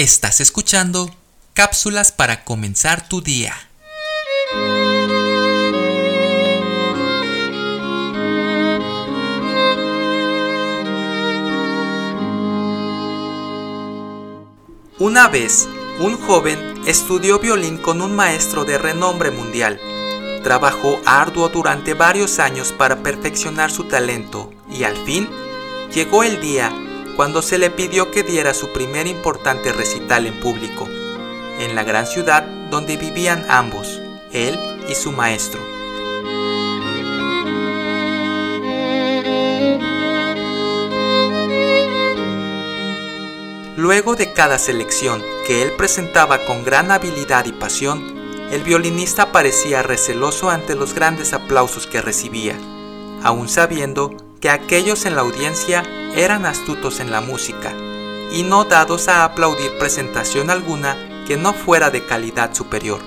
Estás escuchando cápsulas para comenzar tu día. Una vez, un joven estudió violín con un maestro de renombre mundial. Trabajó arduo durante varios años para perfeccionar su talento y al fin llegó el día cuando se le pidió que diera su primer importante recital en público, en la gran ciudad donde vivían ambos, él y su maestro. Luego de cada selección que él presentaba con gran habilidad y pasión, el violinista parecía receloso ante los grandes aplausos que recibía, aun sabiendo que aquellos en la audiencia eran astutos en la música y no dados a aplaudir presentación alguna que no fuera de calidad superior.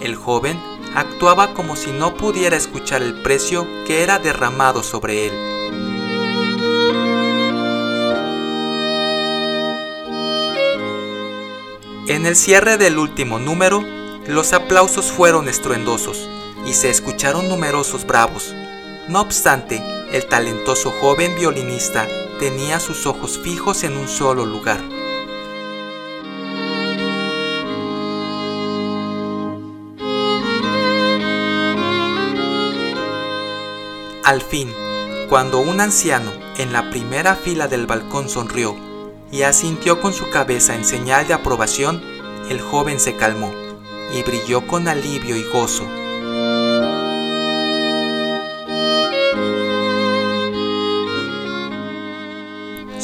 El joven actuaba como si no pudiera escuchar el precio que era derramado sobre él. En el cierre del último número, los aplausos fueron estruendosos y se escucharon numerosos bravos. No obstante, el talentoso joven violinista tenía sus ojos fijos en un solo lugar. Al fin, cuando un anciano en la primera fila del balcón sonrió y asintió con su cabeza en señal de aprobación, el joven se calmó y brilló con alivio y gozo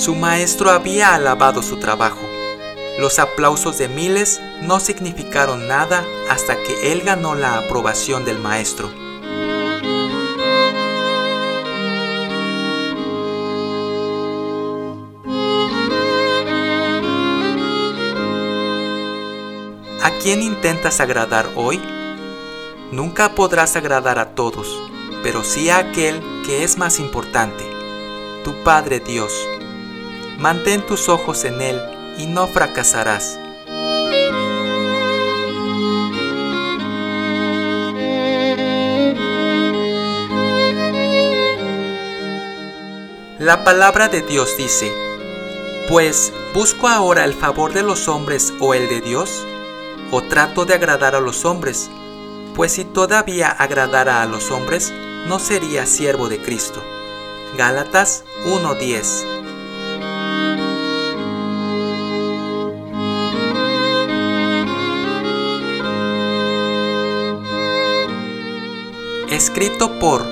Su maestro había alabado su trabajo. Los aplausos de miles no significaron nada hasta que él ganó la aprobación del maestro. ¿A quién intentas agradar hoy? Nunca podrás agradar a todos, pero sí a aquel que es más importante, tu Padre Dios. Mantén tus ojos en Él y no fracasarás. La palabra de Dios dice, pues, ¿busco ahora el favor de los hombres o el de Dios? ¿O trato de agradar a los hombres? Pues si todavía agradara a los hombres, no sería siervo de Cristo. Gálatas 1:10 escrito por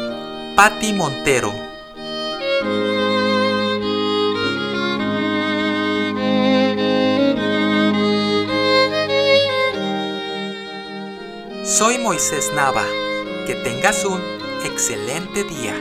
Patti Montero. Soy Moisés Nava. Que tengas un excelente día.